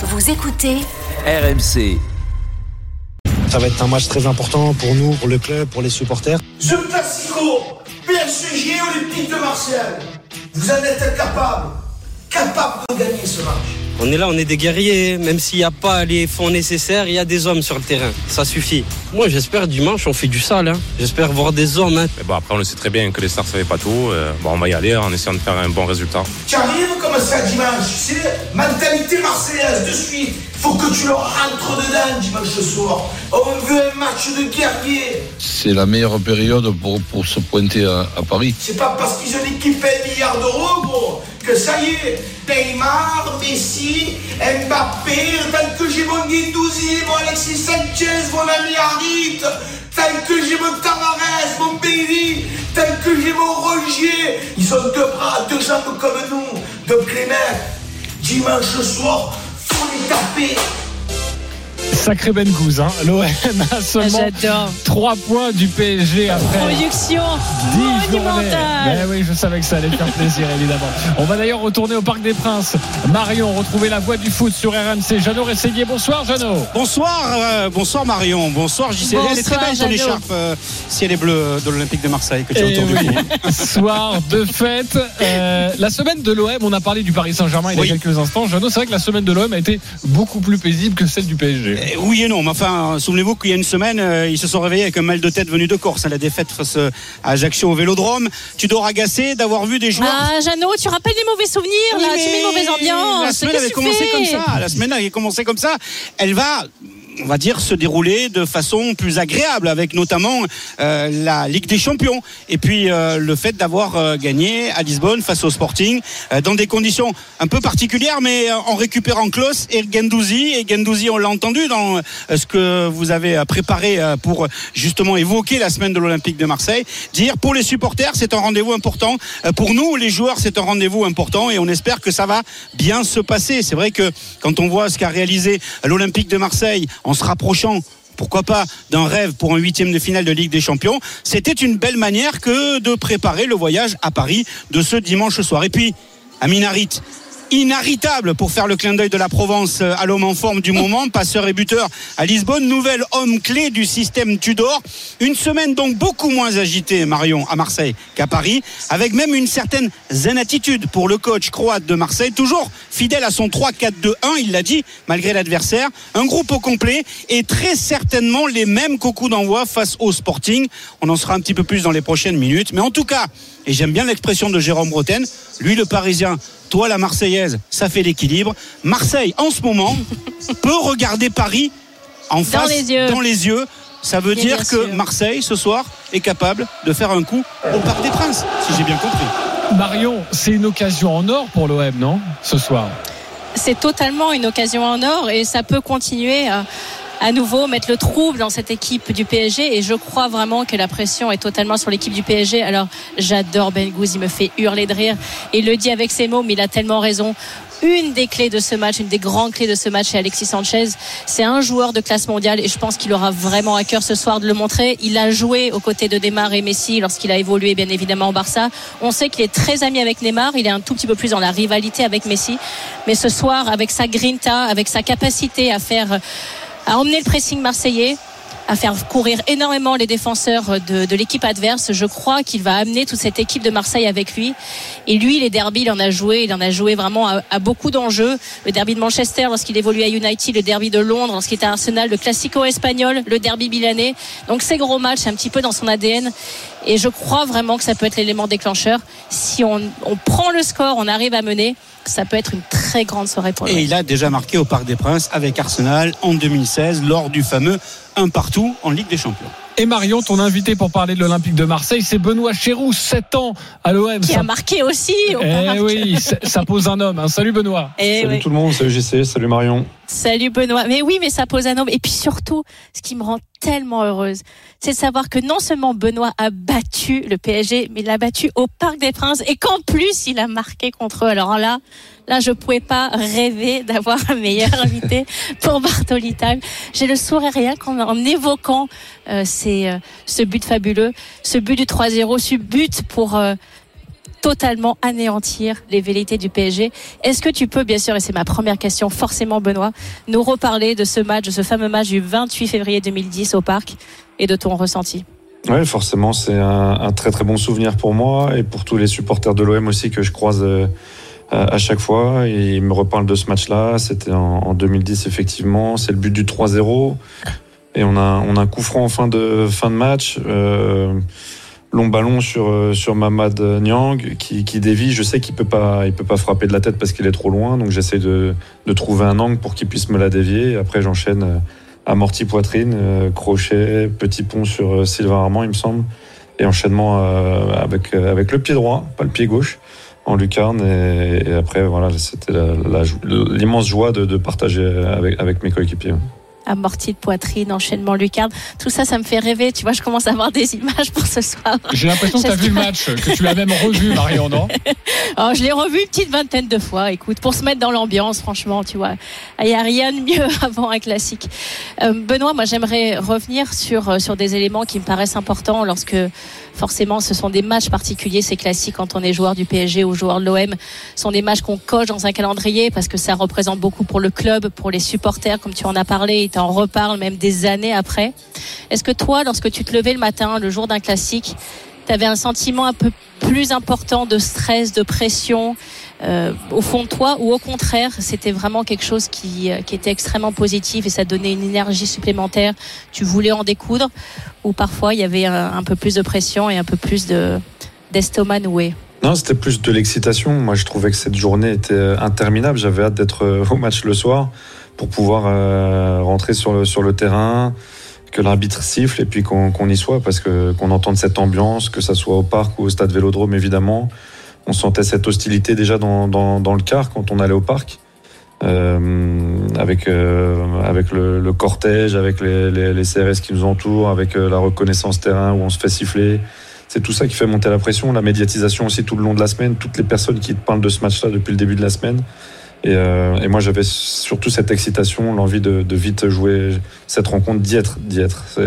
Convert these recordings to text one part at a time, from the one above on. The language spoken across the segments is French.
Vous écoutez RMC. Ça va être un match très important pour nous, pour le club, pour les supporters. Ce Classico, PSG Olympique de Marseille, vous en êtes capable, capable de gagner ce match. On est là, on est des guerriers, même s'il n'y a pas les fonds nécessaires, il y a des hommes sur le terrain, ça suffit. Moi j'espère dimanche on fait du sale, hein. j'espère voir des hommes. Hein. Mais bon, après on le sait très bien que les stars ne savaient pas tout, euh, bon, on va y aller en essayant de faire un bon résultat. Tu arrives comme ça dimanche, c'est mentalité marseillaise de suite. Faut que tu leur rentres dedans dimanche soir. On veut un match de guerrier. C'est la meilleure période pour, pour se pointer à, à Paris. C'est pas parce qu'ils ont équipé un milliard d'euros, gros, que ça y est. Neymar, Messi, Mbappé, tant que j'ai mon Guindouzi, mon Alexis Sanchez, mon ami Harit, tant que j'ai mon Tavares, mon Bailey, tant que j'ai mon Rogier, ils ont deux bras, deux jambes comme nous. Donc les mecs, dimanche soir, faut les taper. Sacré Ben Gouz, hein. l'OM a seulement J'adore. 3 points du PSG après Production 10 journées. monumentale. Ben oui, je savais que ça allait faire plaisir, évidemment. On va d'ailleurs retourner au Parc des Princes. Marion, retrouver la voix du foot sur RMC. Jeannot Rességuier, bonsoir Jeannot. Bonsoir, euh, bonsoir Marion, bonsoir JC. Elle est très Bonsoir, belle ton écharpe euh, ciel et bleu de l'Olympique de Marseille que tu as Eh autour du. Soir de fête. Euh, la semaine de l'OM, on a parlé du Paris Saint-Germain il y a Oui. quelques instants. Jeannot, c'est vrai que la semaine de l'OM a été beaucoup plus paisible que celle du PSG. Eh Oui et non, mais enfin, souvenez-vous qu'il y a une semaine, euh, ils se sont réveillés avec un mal de tête venu de Corse à la défaite face euh, à Ajaccio au Vélodrome. Tu dois agacé d'avoir vu des joueurs. Ah, Jeannot, tu rappelles des mauvais souvenirs, Oui, là, tu mets une mauvaise ambiance. La semaine Qu'est-ce avait que tu commencé fais comme ça. La semaine avait commencé comme ça. Elle va on va dire se dérouler de façon plus agréable avec notamment euh, la Ligue des Champions. Et puis euh, le fait d'avoir euh, gagné à Lisbonne face au Sporting dans des conditions un peu particulières mais en récupérant Klos et Gendouzi. Et Gendouzi on l'a entendu dans ce que vous avez préparé pour justement évoquer la semaine de l'Olympique de Marseille. Dire pour les supporters c'est un rendez-vous important. Pour nous les joueurs c'est un rendez-vous important et on espère que ça va bien se passer. C'est vrai que quand on voit ce qu'a réalisé l'Olympique de Marseille en se rapprochant pourquoi pas d'un rêve pour un huitième de finale de Ligue des Champions. C'était une belle manière que de préparer le voyage à Paris de ce dimanche soir. Et puis Amin Harit inarrêtable pour faire le clin d'œil de la Provence euh, à l'homme en forme du moment, passeur et buteur à Lisbonne, nouvel homme clé du système Tudor. Une semaine donc beaucoup moins agitée, Marion, à Marseille qu'à Paris, avec même une certaine zen attitude pour le coach croate de Marseille, toujours fidèle à son 3-4-2-1, il l'a dit, malgré l'adversaire. Un groupe au complet et très certainement les mêmes qu'au coup d'envoi face au Sporting. On en sera un petit peu plus dans les prochaines minutes. Mais en tout cas, et j'aime bien l'expression de Jérôme Bretagne, lui le Parisien, toi la Marseillaise, ça fait l'équilibre. Marseille, en ce moment, peut regarder Paris en face, les yeux. dans les yeux. Ça veut Bien, dire bien que sûr. Marseille, ce soir, est capable de faire un coup au Parc des Princes, si j'ai bien compris. Marion, c'est une occasion en or pour l'OM, non Ce soir? C'est totalement une occasion en or et ça peut continuer à, nouveau mettre le trouble dans cette équipe du PSG et je crois vraiment que la pression est totalement sur l'équipe du PSG. Alors j'adore Ben Gouz, il me fait hurler de rire et il le dit avec ses mots mais il a tellement raison. Une des clés de ce match, une des grandes clés de ce match, c'est Alexis Sanchez. C'est un joueur de classe mondiale et je pense qu'il aura vraiment à cœur ce soir de le montrer. Il a joué aux côtés de Neymar et Messi lorsqu'il a évolué bien évidemment au Barça. On sait qu'il est très ami avec Neymar. Il est un tout petit peu plus dans la rivalité avec Messi. Mais ce soir, avec sa grinta, avec sa capacité à faire, à emmener le pressing marseillais, à faire courir énormément les défenseurs de, de l'équipe adverse. Je crois qu'il va amener toute cette équipe de Marseille avec lui. Et lui, les derbies, il en a joué. Il en a joué vraiment à, à beaucoup d'enjeux. Le derby de Manchester lorsqu'il évoluait à United, le derby de Londres lorsqu'il était à Arsenal, le Classico espagnol, le derby milanais. Donc ces gros matchs, un petit peu dans son ADN. Et je crois vraiment que ça peut être l'élément déclencheur. Si on, on prend le score, on arrive à mener, ça peut être une très grande soirée pour Et lui. il a déjà marqué au Parc des Princes avec Arsenal en 2016 lors du fameux un partout en Ligue des Champions. Et Marion, ton invité pour parler de l'Olympique de Marseille, c'est Benoît Chéroux, 7 ans à l'OM. Qui Ça- a marqué aussi au Eh oui, ça pose un homme. hein. Salut Benoît. Eh oui. le monde, salut GC, salut Marion. Salut Benoît. Mais oui, mais ça pose un homme. Et puis surtout, ce qui me rend tellement heureuse, c'est de savoir que non seulement Benoît a battu le PSG, mais il l'a battu au Parc des Princes et qu'en plus il a marqué contre eux. Alors là, là, je pouvais pas rêver d'avoir un meilleur invité pour Bartolital. J'ai le sourire rien qu'en en évoquant euh, ces, euh, ce but fabuleux, ce but du 3-0, ce but pour euh, totalement anéantir les velléités du PSG. Est-ce que tu peux, bien sûr, et c'est ma première question, forcément Benoît, nous reparler de ce match, de ce fameux match du 28 février 2010 au Parc et de ton ressenti? Oui, forcément, c'est un, très très bon souvenir pour moi et pour tous les supporters de l'OM aussi que je croise euh, à chaque fois. Et ils me reparlent de ce match-là. C'était en, en 2010, effectivement. C'est le but du 3-0. Et on a, on a un coup franc en fin de, fin de match. Euh, long ballon sur, sur Mamad Niang qui, qui dévie. Je sais qu'il peut pas, il peut pas frapper de la tête parce qu'il est trop loin. Donc j'essaie de, de trouver un angle pour qu'il puisse me la dévier. Après, j'enchaîne amorti poitrine, euh, crochet, petit pont sur euh, Sylvain Armand, il me semble. Et enchaînement euh, avec, avec le pied droit, pas le pied gauche en lucarne et, et après voilà c'était l'immense joie de, de partager avec, avec mes coéquipiers amorti de poitrine, enchaînement lucarne. Tout ça, ça me fait rêver. Tu vois, je commence à avoir des images pour ce soir. J'ai l'impression que tu as vu le match, que tu l'as même revu, Marion, non? Oh, Je l'ai revu une petite vingtaine de fois. Écoute, pour se mettre dans l'ambiance, franchement, tu vois, il n'y a rien de mieux avant un classique. Euh, Benoît, moi, j'aimerais revenir sur, euh, sur des éléments qui me paraissent importants lorsque forcément ce sont des matchs particuliers, c'est classique quand on est joueur du PSG ou joueur de l'OM. Ce sont des matchs qu'on coche dans un calendrier parce que ça représente beaucoup pour le club, pour les supporters, comme tu en as parlé, et tu en reparles même des années après. Est-ce que toi, lorsque tu te levais le matin, le jour d'un classique, tu avais un sentiment un peu plus important de stress, de pression euh, au fond de toi ou au contraire c'était vraiment quelque chose qui, euh, qui était extrêmement positif et ça donnait une énergie supplémentaire tu voulais en découdre ou parfois il y avait un, peu plus de pression et un peu plus de d'estomac noué? Non, c'était plus de l'excitation. Moi, je trouvais que cette journée était euh, interminable. J'avais hâte d'être euh, au match le soir pour pouvoir euh, rentrer sur le, sur le terrain, que l'arbitre siffle et puis qu'on qu y soit parce que qu'on entende cette ambiance, que ça soit au parc ou au stade Vélodrome évidemment on sentait cette hostilité déjà dans, le car quand on allait au parc. Euh, avec euh, le, cortège, avec les, CRS qui nous entourent, avec euh, la reconnaissance terrain où on se fait siffler. C'est tout ça qui fait monter la pression, la médiatisation aussi tout le long de la semaine, toutes les personnes qui parlent de ce match-là depuis le début de la semaine. Et, moi, j'avais surtout cette excitation, l'envie de, vite jouer cette rencontre, d'y être.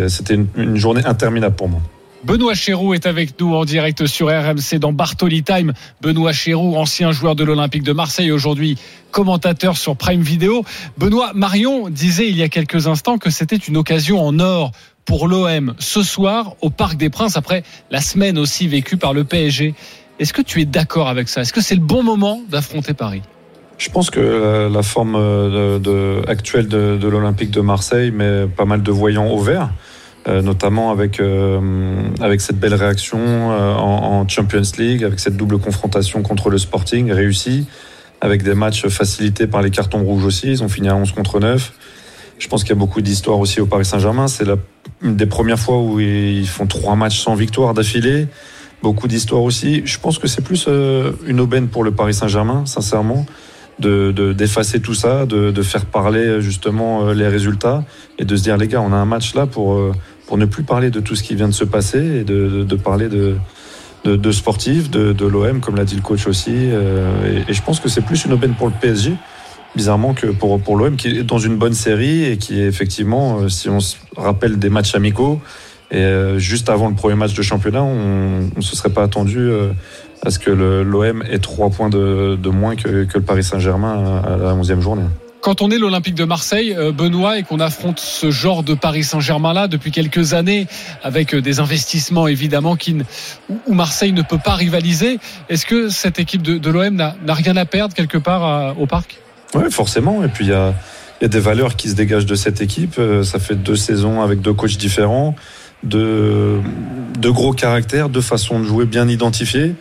C'était une journée interminable pour moi. Benoît Chéroux est avec nous en direct sur RMC dans Bartoli Time. Benoît Chéroux, ancien joueur de l'Olympique de Marseille, aujourd'hui commentateur sur Prime Video. Benoît Marion disait il y a quelques instants que c'était une occasion en or pour l'OM ce soir au Parc des Princes après la semaine aussi vécue par le PSG. Est-ce que tu es d'accord avec ça? Est-ce que c'est le bon moment d'affronter Paris? Je pense que la, forme de, actuelle de l'Olympique de Marseille met pas mal de voyants au vert. Euh, notamment avec, euh, avec cette belle réaction euh, en, Champions League, avec cette double confrontation contre le Sporting réussie, avec des matchs facilités par les cartons rouges aussi. Ils ont fini à 11 contre 9. Je pense qu'il y a beaucoup d'histoires aussi au Paris Saint-Germain. C'est une des premières fois où ils font trois matchs sans victoire d'affilée. Beaucoup d'histoires aussi. Je pense que c'est plus une aubaine pour le Paris Saint-Germain, sincèrement de d'effacer tout ça, de, de, faire parler justement les résultats et de se dire les gars, on a un match là pour pour ne plus parler de tout ce qui vient de se passer et de, de, de parler de, de, de sportifs, de, de l'OM, comme l'a dit le coach aussi. Euh, et, je pense que c'est plus une aubaine pour le PSG, bizarrement, que pour, pour l'OM, qui est dans une bonne série et qui est effectivement, euh, si on se rappelle des matchs amicaux, et euh, juste avant le premier match de championnat, on ne se serait pas attendu euh, à ce que l'OM ait trois points de, de moins que, que, le Paris Saint-Germain à la 11e journée quand on est l'Olympique de Marseille, euh, Benoît, et qu'on affronte ce genre de Paris Saint-Germain-là depuis quelques années, avec euh, des investissements évidemment qui, où Marseille ne peut pas rivaliser, est-ce que cette équipe de, de l'OM n'a rien à perdre quelque part à, au parc? Oui, forcément. Et puis il y a, y a, des valeurs qui se dégagent de cette équipe. Euh, ça fait deux saisons avec deux coachs différents, de, de gros caractères, deux façons de jouer bien identifiées.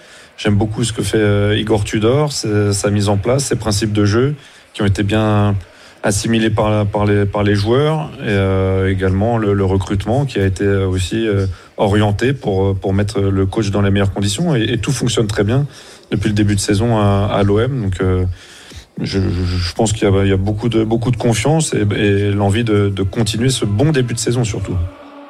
J'aime beaucoup ce que fait Igor Tudor, sa mise en place, ses principes de jeu qui ont été bien assimilés par, par, les, par les joueurs et euh, également le, le, recrutement qui a été aussi euh, orienté pour, pour mettre le coach dans les meilleures conditions et, et tout fonctionne très bien depuis le début de saison à, à l'OM. Donc euh, je, je, pense qu'il y, y, a beaucoup de, beaucoup de confiance et, et l'envie de, de continuer ce bon début de saison surtout.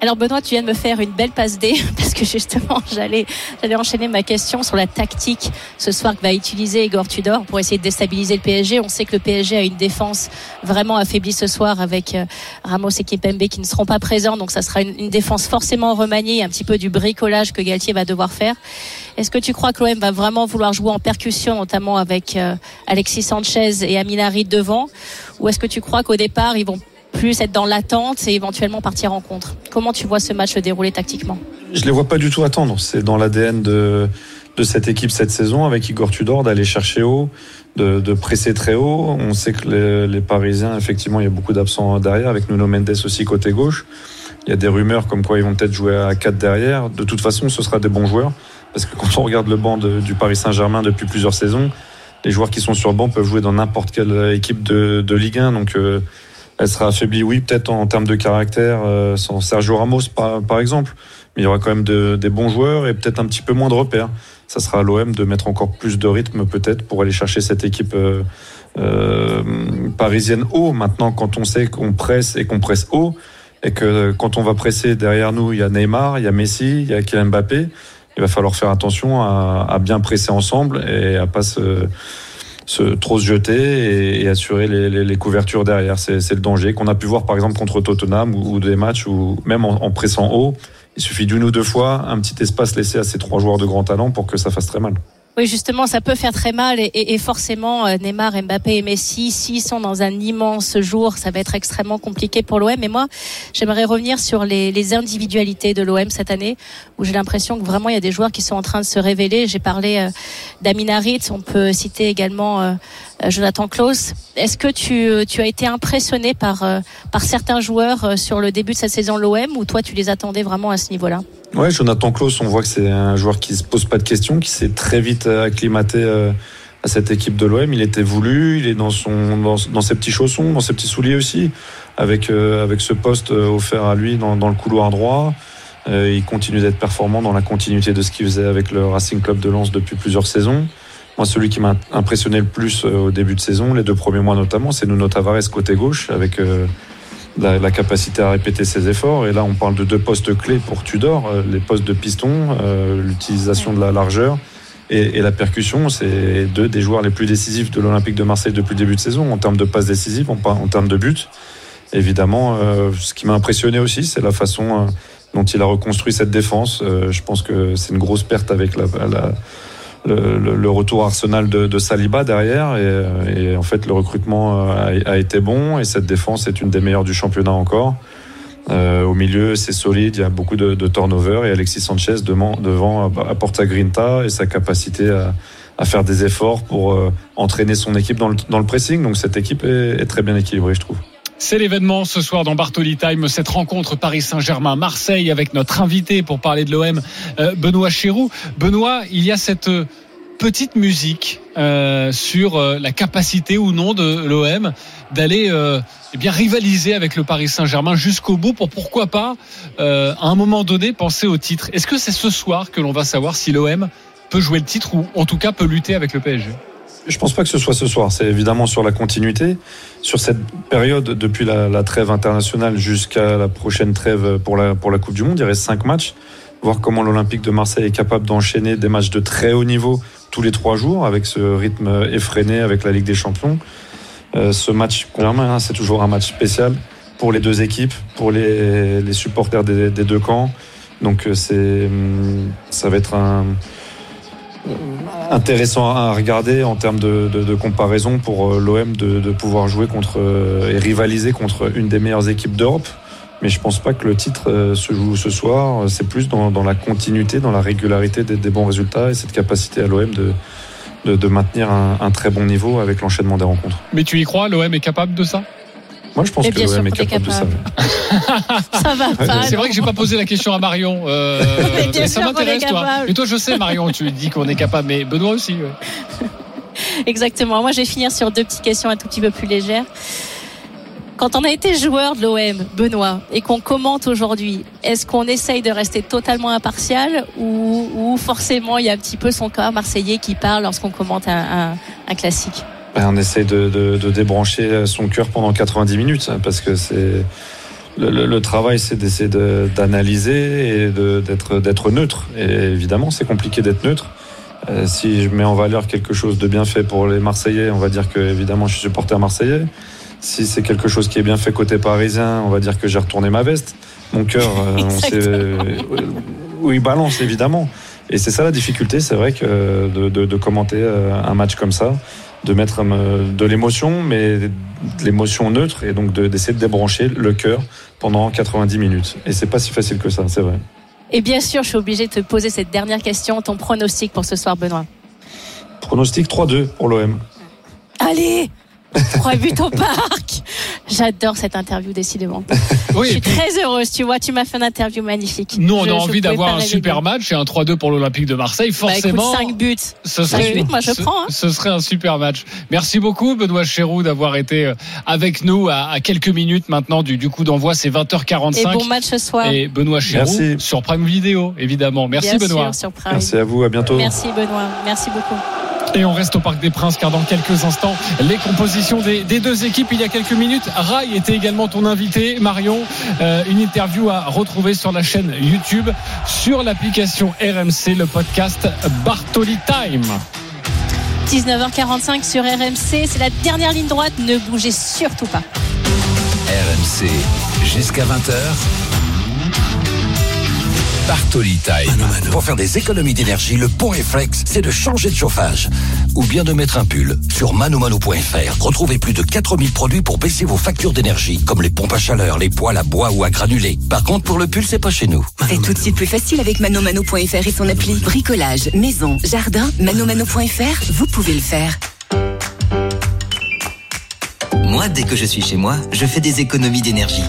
Alors Benoît, tu viens de me faire une belle passe D parce que justement j'allais j'allais enchaîner ma question sur la tactique ce soir que va utiliser Igor Tudor pour essayer de déstabiliser le PSG. On sait que le PSG a une défense vraiment affaiblie ce soir avec euh, Ramos et Kipembe qui ne seront pas présents, donc ça sera une, une défense forcément remaniée, un petit peu du bricolage que Galtier va devoir faire. Est-ce que tu crois que l'OM va vraiment vouloir jouer en percussion, notamment avec euh, Alexis Sanchez et Aminari devant, ou est-ce que tu crois qu'au départ ils vont plus être dans l'attente et éventuellement partir en contre. Comment tu vois ce match se dérouler tactiquement Je les vois pas du tout attendre. C'est dans l'ADN de, cette équipe cette saison avec Igor Tudor d'aller chercher haut, de, presser très haut. On sait que les, Parisiens, effectivement, il y a beaucoup d'absents derrière, avec Nuno Mendes aussi côté gauche. Il y a des rumeurs comme quoi ils vont peut-être jouer à 4 derrière. De toute façon, ce sera des bons joueurs. Parce que quand on regarde le banc du Paris Saint-Germain depuis plusieurs saisons, les joueurs qui sont sur le banc peuvent jouer dans n'importe quelle équipe de, de Ligue 1. Donc, euh, elle sera affaiblie, oui, peut-être en, termes de caractère, euh, sans Sergio Ramos par, par, exemple, mais il y aura quand même de, des bons joueurs et peut-être un petit peu moins de repères. Ça sera à l'OM de mettre encore plus de rythme peut-être pour aller chercher cette équipe euh, euh, parisienne haut. Maintenant, quand on sait qu'on presse et qu'on presse haut, et que quand on va presser derrière nous, il y a Neymar, il y a Messi, il y a Kylian Mbappé, il va falloir faire attention à, à bien presser ensemble et à pas se se, trop se jeter et, et assurer les, les, les, couvertures derrière. C'est le danger qu'on a pu voir par exemple contre Tottenham ou, ou des matchs où même en, en, pressant haut, il suffit d'une ou deux fois un petit espace laissé à ces trois joueurs de grand talent pour que ça fasse très mal. Oui, justement, ça peut faire très mal et, et, et forcément, euh, Neymar, Mbappé et Messi, s'ils sont dans un immense jour, ça va être extrêmement compliqué pour l'OM. Mais moi, j'aimerais revenir sur les, les individualités de l'OM cette année, où j'ai l'impression que vraiment il y a des joueurs qui sont en train de se révéler. J'ai parlé euh, d'Aminarit, on peut citer également euh, Jonathan Klaus. Est-ce que tu, tu as été impressionné par, euh, par certains joueurs euh, sur le début de cette saison l'OM, ou toi tu les attendais vraiment à ce niveau-là? Ouais, Jonathan Klaus, on voit que c'est un joueur qui se pose pas de questions, qui s'est très vite acclimaté euh, à cette équipe de l'OM. Il était voulu, il est dans son dans, ses petits chaussons, dans ses petits souliers aussi, avec euh, avec ce poste offert à lui dans, dans le couloir droit. Euh, il continue d'être performant dans la continuité de ce qu'il faisait avec le Racing Club de Lens depuis plusieurs saisons. Moi, celui qui m'a impressionné le plus euh, au début de saison, les deux premiers mois notamment, c'est Nuno Tavares côté gauche avec euh, la, la, capacité à répéter ses efforts. Et là, on parle de deux postes clés pour Tudor, euh, les postes de piston, euh, l'utilisation de la largeur et, et la percussion. C'est deux des joueurs les plus décisifs de l'Olympique de Marseille depuis le début de saison en termes de passes décisives, en, en termes de buts. Évidemment, euh, ce qui m'a impressionné aussi, c'est la façon euh, dont il a reconstruit cette défense. Euh, je pense que c'est une grosse perte avec la, la le, le, le, retour Arsenal de, de, Saliba derrière et, et, en fait le recrutement a, a, été bon et cette défense est une des meilleures du championnat encore. Euh, au milieu c'est solide, il y a beaucoup de, de turnover et Alexis Sanchez devant, devant apporte sa grinta et sa capacité à, à faire des efforts pour euh, entraîner son équipe dans le, dans le, pressing. Donc cette équipe est, est très bien équilibrée je trouve. C'est l'événement ce soir dans Bartoli Time, cette rencontre Paris Saint-Germain-Marseille avec notre invité pour parler de l'OM, euh, Benoît Chéroux. Benoît, il y a cette petite musique euh, sur euh, la capacité ou non de l'OM d'aller euh, eh bien rivaliser avec le Paris Saint-Germain jusqu'au bout pour pourquoi pas euh, à un moment donné penser au titre. Est-ce que c'est ce soir que l'on va savoir si l'OM peut jouer le titre ou en tout cas peut lutter avec le PSG je pense pas que ce soit ce soir. C'est évidemment sur la continuité, sur cette période depuis la, trêve internationale jusqu'à la prochaine trêve pour la, pour la Coupe du Monde. Il reste cinq matchs. Voir comment l'Olympique de Marseille est capable d'enchaîner des matchs de très haut niveau tous les trois jours avec ce rythme effréné avec la Ligue des Champions. Euh, ce match, c'est toujours un match spécial pour les deux équipes, pour les, les supporters des, des, deux camps. Donc c'est, ça va être un intéressant à regarder en termes de, de, de comparaison pour l'OM de, de, pouvoir jouer contre et rivaliser contre une des meilleures équipes d'Europe. Mais je pense pas que le titre se joue ce soir. C'est plus dans, dans, la continuité, dans la régularité des, des, bons résultats et cette capacité à l'OM de, de, de, maintenir un, un, très bon niveau avec l'enchaînement des rencontres. Mais tu y crois? L'OM est capable de ça? Moi, je pense Et que l'OM est capable, de ça. ça va pas. C'est vrai que j'ai pas posé la question à Marion. Euh, mais ça m'intéresse, toi. Mais toi, je sais, Marion, tu dis qu'on est capable, mais Benoît aussi. Ouais. Exactement. Moi, je vais finir sur deux petites questions un tout petit peu plus légères. Quand on a été joueur de l'OM, Benoît, et qu'on commente aujourd'hui, est-ce qu'on essaye de rester totalement impartial ou, ou, forcément il y a un petit peu son corps marseillais qui parle lorsqu'on commente un, un, un classique? On essaie de, de, de, débrancher son cœur pendant 90 minutes parce que c'est le, le- le travail, c'est d'essayer de- d'analyser et de- d'être d'être neutre. Et évidemment, c'est compliqué d'être neutre. Euh, si je mets en valeur quelque chose de bien fait pour les Marseillais, on va dire que évidemment, je suis supporter marseillais. Si c'est quelque chose qui est bien fait côté parisien, on va dire que j'ai retourné ma veste. Mon cœur, euh, on sait où il balance évidemment. Et c'est ça la difficulté, c'est vrai que de, de- de commenter euh, un match comme ça, de mettre euh, de l'émotion, mais de l'émotion neutre, et donc de- d'essayer de débrancher le cœur pendant 90 minutes. Et c'est pas si facile que ça, c'est vrai. Et bien sûr, je suis obligée de te poser cette dernière question, ton pronostic pour ce soir, Benoît. Pronostic 3-2 pour l'OM. Allez Trois buts au parc J'adore cette interview, décidément. Oui, je suis puis, très heureuse, tu vois, tu m'as fait une interview magnifique. nous, on Je- a envie d'avoir un super match et un 3-2 pour l'Olympique de Marseille. Bah, écoute, Forcément, 5 buts. ce Cinq serait, buts, moi, je ce- prends, hein. ce serait un super match. Merci beaucoup, Benoît Chéroux, d'avoir été euh, avec nous à, à quelques minutes maintenant du, du coup d'envoi. C'est 20h45. Et bon match ce soir. Et Benoît Chéroux Merci. sur Prime Vidéo, évidemment. Merci Bien Benoît. sûr, sur Prime. Merci à vous, à bientôt. Merci Benoît, merci beaucoup. Et on reste au Parc des Princes car dans quelques instants, les compositions des, des deux équipes. Il y a quelques minutes, Rai était également ton invité, Marion. Euh, une interview à retrouver sur la chaîne YouTube, sur l'application RMC, le podcast Bartoli Time. 19h45 sur RMC, c'est la dernière ligne droite, ne bougez surtout pas. RMC jusqu'à 20h. Bartoli Time. Pour faire des économies d'énergie, le bon réflexe, c'est de changer de chauffage. Ou bien de mettre un pull. Sur manomano.fr, retrouvez plus de 4000 produits pour baisser vos factures d'énergie, comme les pompes à chaleur, les poêles à bois ou à granulés. Par contre, pour le pull, c'est pas chez nous. C'est tout de suite plus facile avec manomano.fr et son appli. Bricolage, maison, jardin, manomano.fr, vous pouvez le faire. Moi, dès que je suis chez moi, je fais des économies d'énergie.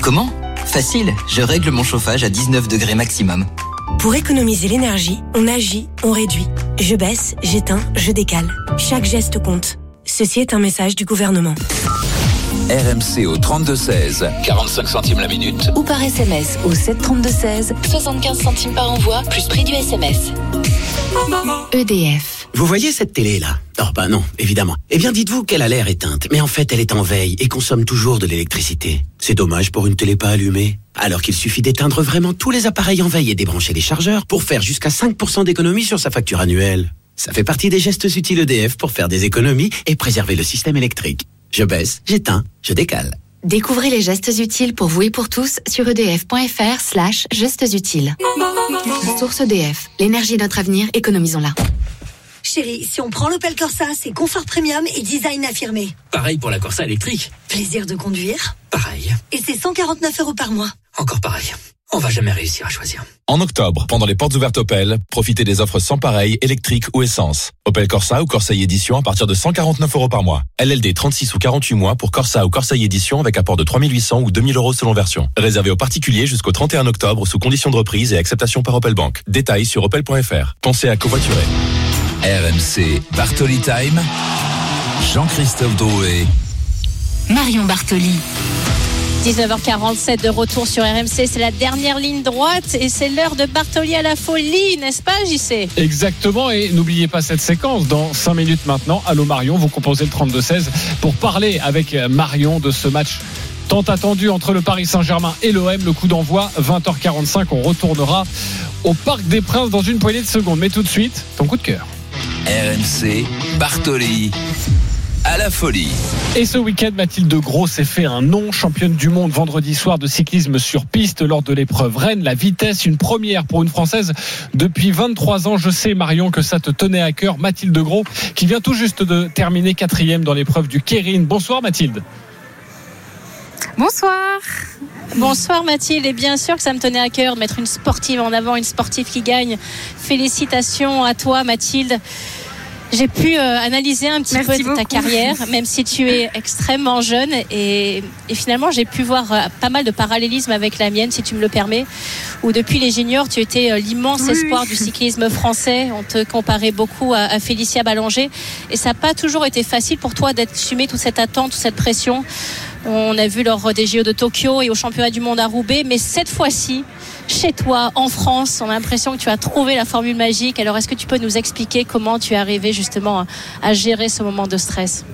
Comment? Facile, je règle mon chauffage à 19 degrés maximum. Pour économiser l'énergie, on agit, on réduit. Je baisse, j'éteins, je décale. Chaque geste compte. Ceci est un message du gouvernement. RMC au 3216, 45 centimes la minute. Ou par SMS au 732-16, 75 centimes par envoi, plus prix du SMS. EDF. Vous voyez cette télé là Oh bah non, évidemment. Eh bien dites-vous qu'elle a l'air éteinte, mais en fait elle est en veille et consomme toujours de l'électricité. C'est dommage pour une télé pas allumée. Alors qu'il suffit d'éteindre vraiment tous les appareils en veille et débrancher les chargeurs pour faire jusqu'à 5% d'économie sur sa facture annuelle. Ça fait partie des gestes utiles EDF pour faire des économies et préserver le système électrique. Je baisse, j'éteins, je décale. Découvrez les gestes utiles pour vous et pour tous sur edf.fr slash gestes utiles. Source EDF. L'énergie est notre avenir, économisons-la. Chérie, si on prend l'Opel Corsa, c'est confort premium et design affirmé. Pareil pour la Corsa électrique. Plaisir de conduire. Pareil. Et c'est 149 euros par mois. Encore pareil. On va jamais réussir à choisir. En octobre, pendant les portes ouvertes Opel, profitez des offres sans pareil, électrique ou essence. Opel Corsa ou Corsa Edition à partir de 149 euros par mois. LLD 36 ou 48 mois pour Corsa ou Corsa Edition avec apport de 3800 ou 2000 euros selon version. Réservé aux particuliers jusqu'au 31 octobre sous conditions de reprise et acceptation par Opel Bank. Détails sur opel.fr. Pensez à covoiturer. RMC Bartoli Time. Jean-Christophe Drouet. Marion Bartoli. 19h47 de retour sur RMC, c'est la dernière ligne droite et c'est l'heure de Bartoli à la folie, n'est-ce pas JC Exactement, et n'oubliez pas cette séquence. Dans 5 minutes maintenant, Allô Marion, vous composez le 32-16 pour parler avec Marion de ce match tant attendu entre le Paris Saint-Germain et l'OM. Le coup d'envoi, 20h45, on retournera au Parc des Princes dans une poignée de secondes. Mais tout de suite, ton coup de cœur. RMC Bartoli à la folie. Et ce week-end, Mathilde Gros s'est fait un nom championne du monde vendredi soir de cyclisme sur piste lors de l'épreuve Rennes. La vitesse, une première pour une Française depuis 23 ans. Je sais, Marion, que ça te tenait à cœur. Mathilde Gros, qui vient tout juste de terminer quatrième dans l'épreuve du Kérin. Bonsoir, Mathilde. Bonsoir. Bonsoir Mathilde, et bien sûr que ça me tenait à cœur de mettre une sportive en avant, une sportive qui gagne. Félicitations à toi Mathilde. J'ai pu euh, analyser un petit Merci peu ta carrière, même si tu es extrêmement jeune. Et, et finalement, j'ai pu voir euh, pas mal de parallélismes avec la mienne, si tu me le permets. Où depuis les juniors, tu étais euh, l'immense Oui, espoir du cyclisme français. On te comparait beaucoup à, à Félicia Ballanger. Et ça n'a pas toujours été facile pour toi d'assumer toute cette attente, toute cette pression. On a vu lors des JO de Tokyo et au championnat du monde à Roubaix. Mais cette fois-ci, chez toi, en France, on a l'impression que tu as trouvé la formule magique. Alors, est-ce que tu peux nous expliquer comment tu es arrivé justement à, gérer ce moment de stress?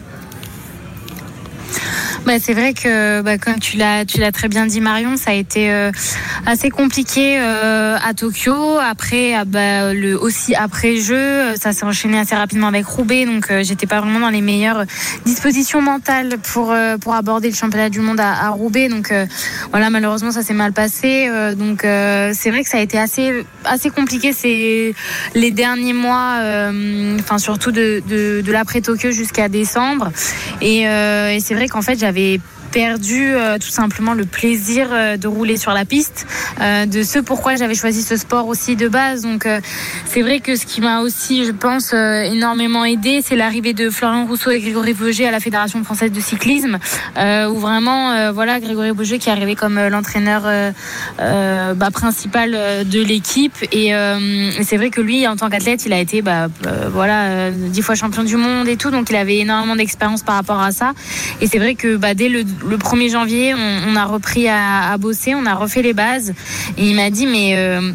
Bah, c'est vrai que, bah, comme tu l'as, très bien dit, Marion, ça a été euh, assez compliqué euh, à Tokyo. Après, ah, bah, aussi après jeu, ça s'est enchaîné assez rapidement avec Roubaix, donc euh, j'étais pas vraiment dans les meilleures dispositions mentales pour euh, aborder le championnat du monde à, Roubaix. Donc euh, voilà, malheureusement, ça s'est mal passé. Euh, donc euh, c'est vrai que ça a été assez compliqué ces les derniers mois, euh, enfin surtout de l'après Tokyo jusqu'à décembre. Et, euh, et c'est vrai qu'en fait j'avais avez perdu euh, tout simplement le plaisir euh, de rouler sur la piste, euh, de ce pourquoi j'avais choisi ce sport aussi de base. Donc c'est vrai que ce qui m'a aussi, je pense, énormément aidé, c'est l'arrivée de Florian Rousseau et Grégory Vauger à la Fédération française de cyclisme, où vraiment, voilà, Grégory Vauger qui est arrivé comme l'entraîneur bah, principal de l'équipe. Et, et c'est vrai que lui, en tant qu'athlète, il a été, bah, voilà, dix fois champion du monde et tout, donc il avait énormément d'expérience par rapport à ça. Et c'est vrai que bah, dès le, le 1er janvier, on, a repris à, à bosser, on a refait les bases. Et il m'a dit, mais euh,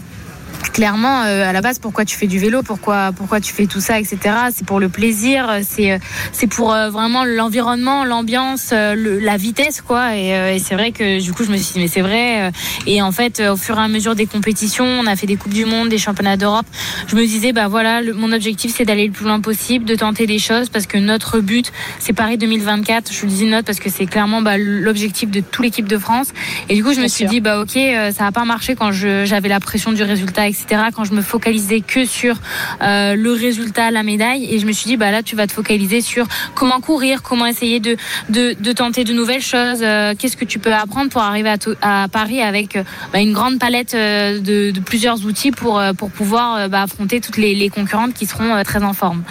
clairement, euh, à la base, pourquoi tu fais du vélo, pourquoi, pourquoi tu fais tout ça, etc. C'est pour le plaisir, c'est, c'est pour euh, vraiment l'environnement, l'ambiance, euh, le- la vitesse, quoi. Et, et c'est vrai que du coup, je me suis dit, mais c'est vrai. Et en fait, au fur et à mesure des compétitions, on a fait des coupes du monde, des championnats d'Europe. Je me disais, bah voilà, le- mon objectif, c'est d'aller le plus loin possible, de tenter des choses, parce que notre but, c'est Paris 2024. Je vous dis notre parce que c'est clairement bah, l'objectif de toute l'équipe de France. Et du coup, je me suis dit, bah ok, ça va pas marcher quand je- j'avais la pression du résultat, etc. Quand je me focalisais que sur euh, le résultat, la médaille, et je me suis dit, bah là, tu vas te focaliser sur comment courir, comment essayer de de, tenter de nouvelles choses. euh, Qu'est-ce que tu peux apprendre pour arriver à, Paris avec euh, bah, une grande palette de, plusieurs outils pour pour pouvoir bah, affronter toutes les, concurrentes qui seront très en forme.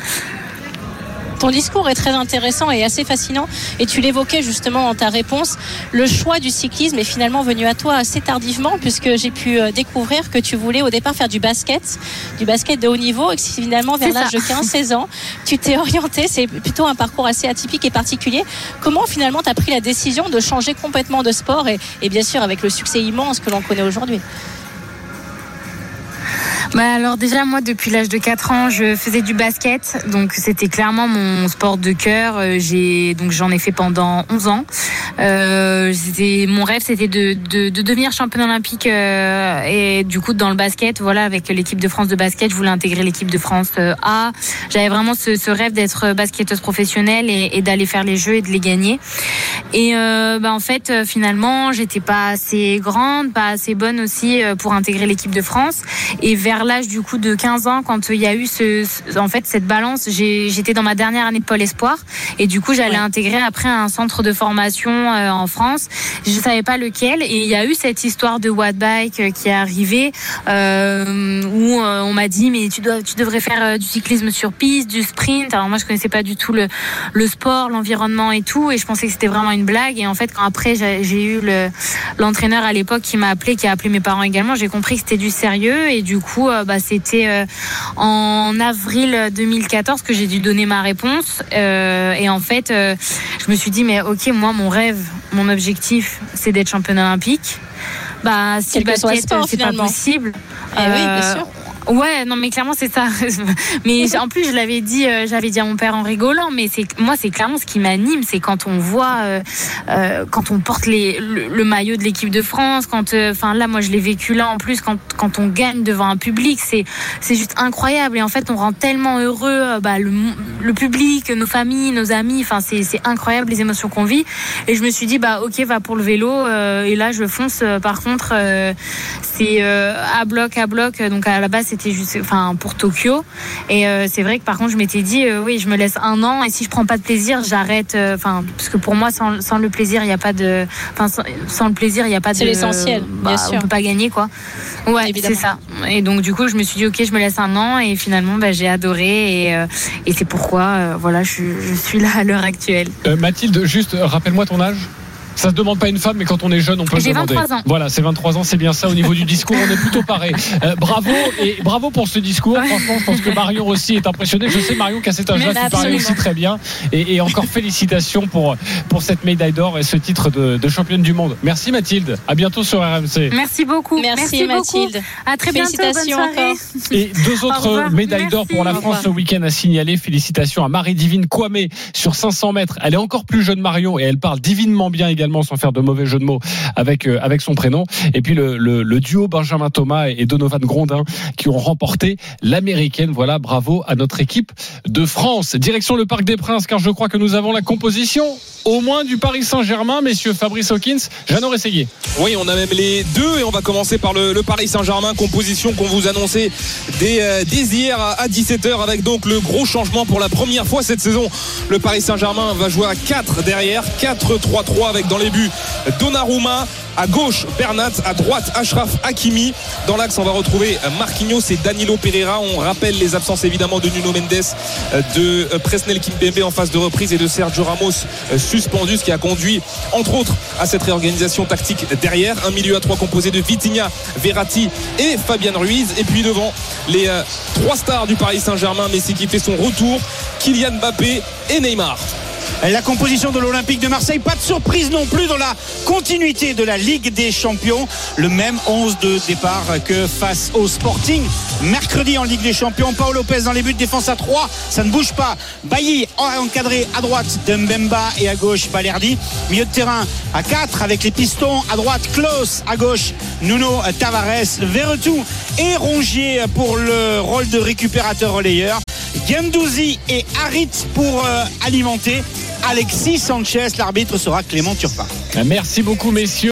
Ton discours est très intéressant et assez fascinant. Et tu l'évoquais justement dans ta réponse. Le choix du cyclisme est finalement venu à toi assez tardivement, puisque j'ai pu euh, découvrir que tu voulais au départ faire du basket, du basket de haut niveau, et que finalement, vers l'âge de 15-16 ans, tu t'es orienté. C'est plutôt un parcours assez atypique et particulier. Comment finalement tu as pris la décision de changer complètement de sport et, et bien sûr avec le succès immense que l'on connaît aujourd'hui? Bah alors déjà moi depuis l'âge de 4 ans je faisais du basket. Donc c'était clairement mon sport de cœur. Euh, j'ai donc j'en ai fait pendant 11 ans. Euh, mon rêve c'était de, de, de devenir championne olympique euh, et du coup dans le basket voilà avec l'équipe de France de basket je voulais intégrer l'équipe de France euh, A. J'avais vraiment ce, ce rêve d'être basketteuse professionnelle et, d'aller faire les jeux et de les gagner. Et euh, bah, en fait euh, finalement j'étais pas assez grande pas assez bonne aussi pour intégrer l'équipe de France. Et vers l'âge du coup de 15 ans, quand il y a eu ce, ce- en fait cette balance, j'étais dans ma dernière année de Pôle Espoir. Et du coup j'allais intégrer après un centre de formation euh, en France. Je savais pas lequel. Et il y a eu cette histoire de Wattbike euh, qui est arrivée euh, où on m'a dit mais tu dois, tu devrais faire du cyclisme sur piste, du sprint. Alors moi je connaissais pas du tout le, le sport, l'environnement et tout. Et je pensais que c'était vraiment une blague. Et en fait quand après j'ai eu le l'entraîneur à l'époque qui m'a appelé, qui a appelé mes parents également, j'ai compris que c'était du sérieux. Et du coup bah, c'était euh, en avril 2014 que j'ai dû donner ma réponse Euh, et en fait euh, je me suis dit mais ok moi mon rêve, mon objectif c'est d'être championne olympique. Bah si le basket c'est pas possible. Eh oui, bien sûr. Ouais, non, mais clairement c'est ça. mais en plus, je l'avais dit, euh, j'avais dit à mon père en rigolant, mais c'est moi, c'est clairement ce qui m'anime, c'est quand on voit, euh, euh, quand on porte le, maillot de l'équipe de France, quand, enfin là, moi, je l'ai vécu là en plus, quand on gagne devant un public, c'est juste incroyable. Et en fait, on rend tellement heureux, bah, le le public, nos familles, nos amis. Enfin, c'est c'est incroyable les émotions qu'on vit. Et je me suis dit, bah ok, va pour le vélo. et là, je fonce. Par contre, c'est à bloc, à bloc. Donc à la base, c'était juste, enfin pour Tokyo. Et euh, c'est vrai que par contre, je m'étais dit, euh, oui, je me laisse un an. Et si je prends pas de plaisir, j'arrête. euh, Enfin, parce que pour moi, sans, sans le plaisir, il n'y a pas de. Enfin, sans, sans le plaisir, il n'y a pas de. C'est l'essentiel, bah, bien sûr. On peut pas gagner, quoi. Ouais, c'est ça. Et donc du coup, je me suis dit, ok, je me laisse un an. Et finalement, bah, j'ai adoré. Et, euh, et c'est pourquoi, euh, voilà, je, je suis là à l'heure actuelle. Euh, Mathilde, juste rappelle-moi ton âge. Ça se demande pas une femme, mais quand on est jeune, on peut le demander. 23 ans. Voilà, c'est 23 ans, c'est bien ça. Au niveau du discours, on est plutôt pareil. Euh, bravo et bravo pour ce discours. Franchement, je pense que Marion aussi est impressionnée. Je sais Marion qu'à cet âge-là, tu parlais aussi très bien. Et, et encore félicitations pour pour cette médaille d'or et ce titre de, de championne du monde. Merci Mathilde. À bientôt sur RMC. Merci beaucoup. Merci, beaucoup. Mathilde. À très bientôt. Bonne Félicitations soirée. encore. Et deux Au autres médailles d'or pour la Merci. France ce week-end à signaler. Félicitations à Marie-Divine Kwame sur 500 mètres. Elle est encore plus jeune Marion et elle parle divinement bien également sans faire de mauvais jeu de mots avec, euh, avec son prénom. Et puis le, duo Benjamin Thomas et Donovan Grondin qui ont remporté l'américaine. Voilà, bravo à notre équipe de France. Direction le Parc des Princes car je crois que nous avons la composition au moins du Paris Saint-Germain, messieurs Fabrice Hawkins, Jeannot Rességuier. Oui, on a même les deux et on va commencer par le, Paris Saint-Germain, composition qu'on vous annonçait dès, euh, dès hier à, à 17h avec donc le gros changement pour la première fois cette saison. Le Paris Saint-Germain va jouer à 4 derrière, 4-3-3 avec dans les buts Donnarumma, à gauche Bernat, à droite Ashraf Hakimi. Dans l'axe, on va retrouver Marquinhos et Danilo Pereira. On rappelle les absences évidemment de Nuno Mendes, euh, de euh, Presnel Kimpembe en phase de reprise et de Sergio Ramos euh, suspendu, ce qui a conduit entre autres à cette réorganisation tactique derrière. Un milieu à trois composé de Vitinha, Verratti et Fabian Ruiz. Et puis devant les trois stars du Paris Saint-Germain, Messi qui fait son retour, Kylian Mbappé et Neymar. La composition de l'Olympique de Marseille, pas de surprise non plus dans la continuité de la Ligue des Champions. Le même 11 de départ que face au Sporting. Mercredi en Ligue des Champions, Paolo Lopez dans les buts, défense à 3, ça ne bouge pas. Bailly encadré à droite de Mbemba et à gauche Balerdi. Milieu de terrain à 4 avec les pistons. À droite, Klaus, à gauche, Nuno Tavares, Verretou et Rongier pour le rôle de récupérateur relayeur. Gendouzi et Harit pour euh, alimenter. Alexis Sanchez, l'arbitre sera Clément Turpin. Merci beaucoup, messieurs.